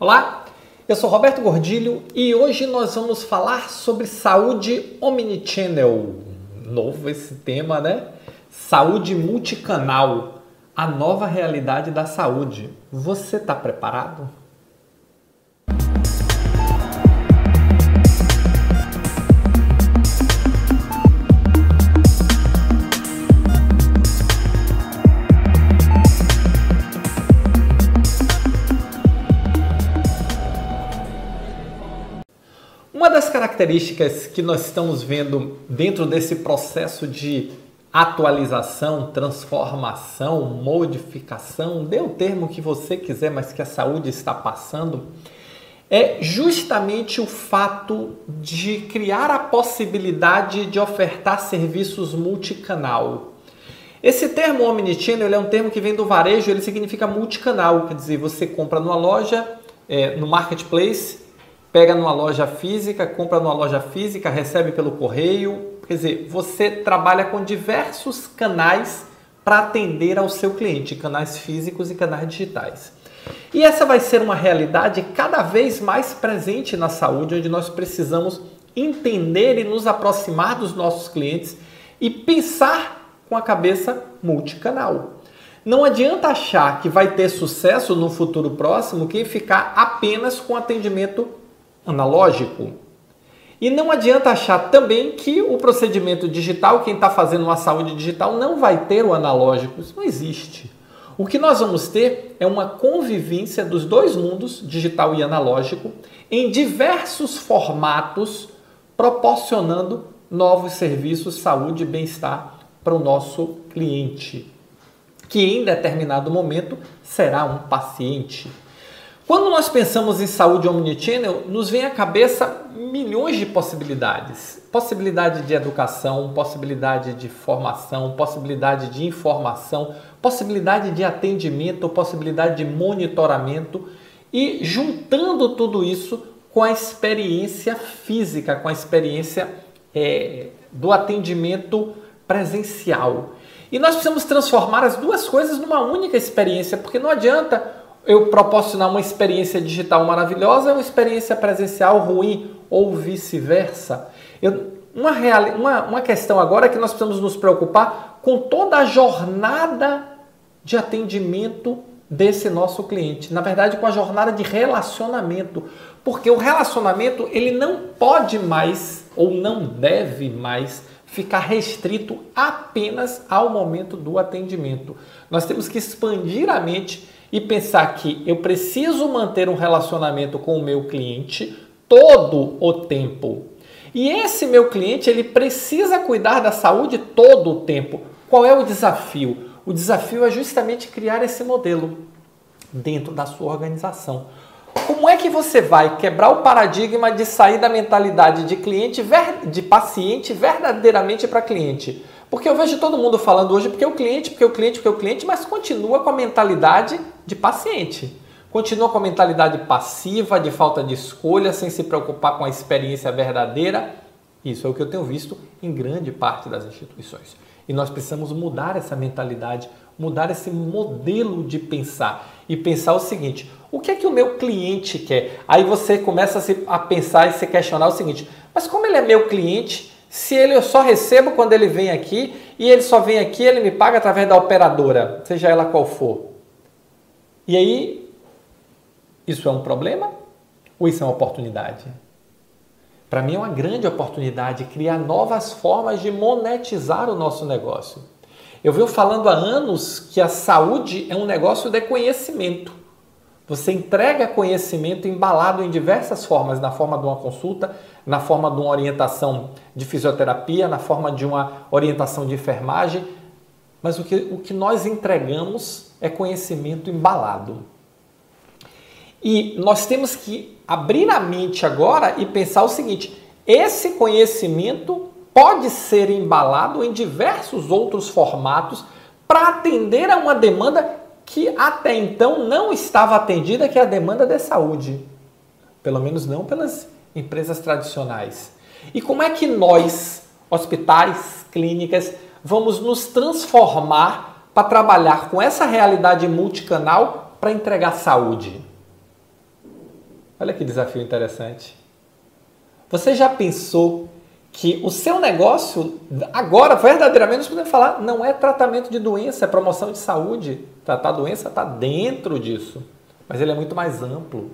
Olá, eu sou Roberto Gordilho e hoje nós vamos falar sobre saúde omnichannel. Novo esse tema, né? Saúde multicanal, a nova realidade da saúde. Você está preparado? Das características que nós estamos vendo dentro desse processo de atualização, transformação, modificação, dê o termo que você quiser, mas que a saúde está passando, é justamente o fato de criar a possibilidade de ofertar serviços multicanal. Esse termo omnichannel é um termo que vem do varejo, ele significa multicanal, quer dizer, você compra numa loja, é, no marketplace, pega numa loja física, compra numa loja física, recebe pelo correio. Quer dizer, você trabalha com diversos canais para atender ao seu cliente, canais físicos e canais digitais. E essa vai ser uma realidade cada vez mais presente na saúde, onde nós precisamos entender e nos aproximar dos nossos clientes e pensar com a cabeça multicanal. Não adianta achar que vai ter sucesso no futuro próximo quem ficar apenas com atendimento analógico. E não adianta achar também que o procedimento digital, quem está fazendo uma saúde digital, não vai ter o analógico. Isso não existe. O que nós vamos ter é uma convivência dos dois mundos, digital e analógico, em diversos formatos, proporcionando novos serviços, saúde e bem-estar para o nosso cliente, que em determinado momento será um paciente. Quando nós pensamos em saúde omnichannel, nos vem à cabeça milhões de possibilidades. Possibilidade de educação, possibilidade de formação, possibilidade de informação, possibilidade de atendimento, possibilidade de monitoramento e juntando tudo isso com a experiência física, com a experiência é, do atendimento presencial. E nós precisamos transformar as duas coisas numa única experiência, porque não adianta eu proporcionar uma experiência digital maravilhosa, uma experiência presencial ruim ou vice-versa. Uma, uma, uma questão agora é que nós precisamos nos preocupar com toda a jornada de atendimento desse nosso cliente. Na verdade, com a jornada de relacionamento. Porque o relacionamento ele não pode mais ou não deve mais ficar restrito apenas ao momento do atendimento. Nós temos que expandir a mente e pensar que eu preciso manter um relacionamento com o meu cliente todo o tempo. E esse meu cliente, ele precisa cuidar da saúde todo o tempo. Qual é o desafio? O desafio é justamente criar esse modelo dentro da sua organização. Como é que você vai quebrar o paradigma de sair da mentalidade de cliente de paciente verdadeiramente para cliente? Porque eu vejo todo mundo falando hoje porque o cliente, porque o cliente, porque o cliente, mas continua com a mentalidade de paciente. Continua com a mentalidade passiva, de falta de escolha, sem se preocupar com a experiência verdadeira. Isso é o que eu tenho visto em grande parte das instituições. E nós precisamos mudar essa mentalidade, mudar esse modelo de pensar e pensar o seguinte: o que é que o meu cliente quer? Aí você começa a pensar e se questionar o seguinte: mas como ele é meu cliente, se ele eu só recebo quando ele vem aqui e ele só vem aqui, ele me paga através da operadora, seja ela qual for. E aí, isso é um problema ou isso é uma oportunidade? Para mim é uma grande oportunidade criar novas formas de monetizar o nosso negócio. Eu venho falando há anos que a saúde é um negócio de conhecimento. Você entrega conhecimento embalado em diversas formas, na forma de uma consulta, na forma de uma orientação de fisioterapia, na forma de uma orientação de enfermagem, mas o que, o que nós entregamos é conhecimento embalado. E nós temos que abrir a mente agora e pensar o seguinte: esse conhecimento pode ser embalado em diversos outros formatos para atender a uma demanda que até então não estava atendida, que é a demanda de saúde. Pelo menos não pelas empresas tradicionais. E como é que nós, hospitais, clínicas, vamos nos transformar para trabalhar com essa realidade multicanal para entregar saúde? Olha que desafio interessante. Você já pensou que o seu negócio, agora, verdadeiramente, nós podemos falar, não é tratamento de doença, é promoção de saúde. Tratar doença está dentro disso, mas ele é muito mais amplo.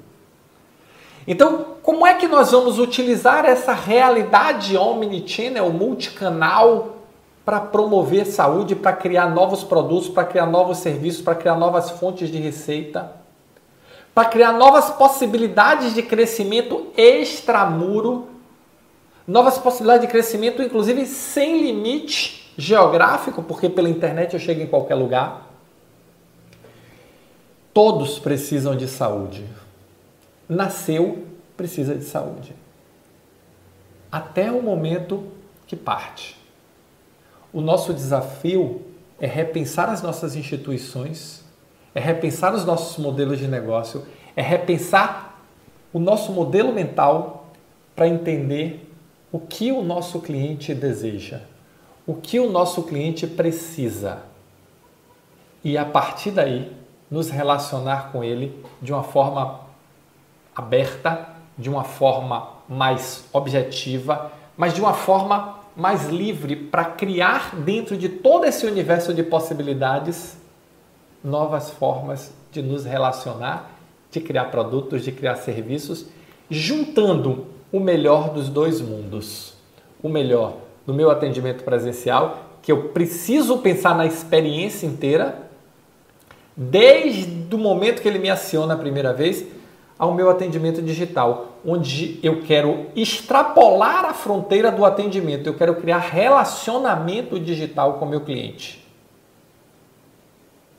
Então, como é que nós vamos utilizar essa realidade omnichannel, multicanal, para promover saúde, para criar novos produtos, para criar novos serviços, para criar novas fontes de receita, para criar novas possibilidades de crescimento extramuro, novas possibilidades de crescimento, inclusive sem limite geográfico, porque pela internet eu chego em qualquer lugar. Todos precisam de saúde nasceu, precisa de saúde. Até o momento que parte. O nosso desafio é repensar as nossas instituições, é repensar os nossos modelos de negócio, é repensar o nosso modelo mental para entender o que o nosso cliente deseja, o que o nosso cliente precisa. E a partir daí, nos relacionar com ele de uma forma aberta, de uma forma mais objetiva, mas de uma forma mais livre para criar dentro de todo esse universo de possibilidades novas formas de nos relacionar, de criar produtos, de criar serviços, juntando o melhor dos dois mundos. O melhor do meu atendimento presencial, que eu preciso pensar na experiência inteira, desde o momento que ele me aciona a primeira vez, ao meu atendimento digital, onde eu quero extrapolar a fronteira do atendimento, eu quero criar relacionamento digital com meu cliente.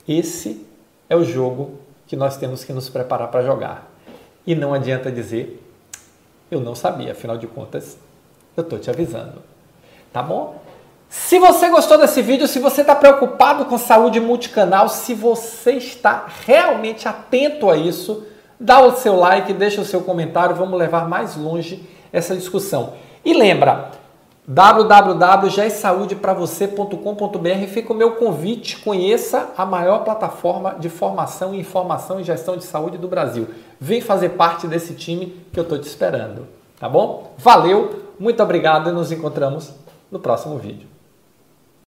Esse é o jogo que nós temos que nos preparar para jogar. E não adianta dizer, eu não sabia, afinal de contas, eu estou te avisando. Tá bom? Se você gostou desse vídeo, se você está preocupado com saúde multicanal, se você está realmente atento a isso, Dá o seu like, deixa o seu comentário, vamos levar mais longe essa discussão. E lembra, www.gesaudepravocê.com.br fica o meu convite, conheça a maior plataforma de formação, informação e gestão de saúde do Brasil. Vem fazer parte desse time que eu estou te esperando, tá bom? Valeu, muito obrigado e nos encontramos no próximo vídeo.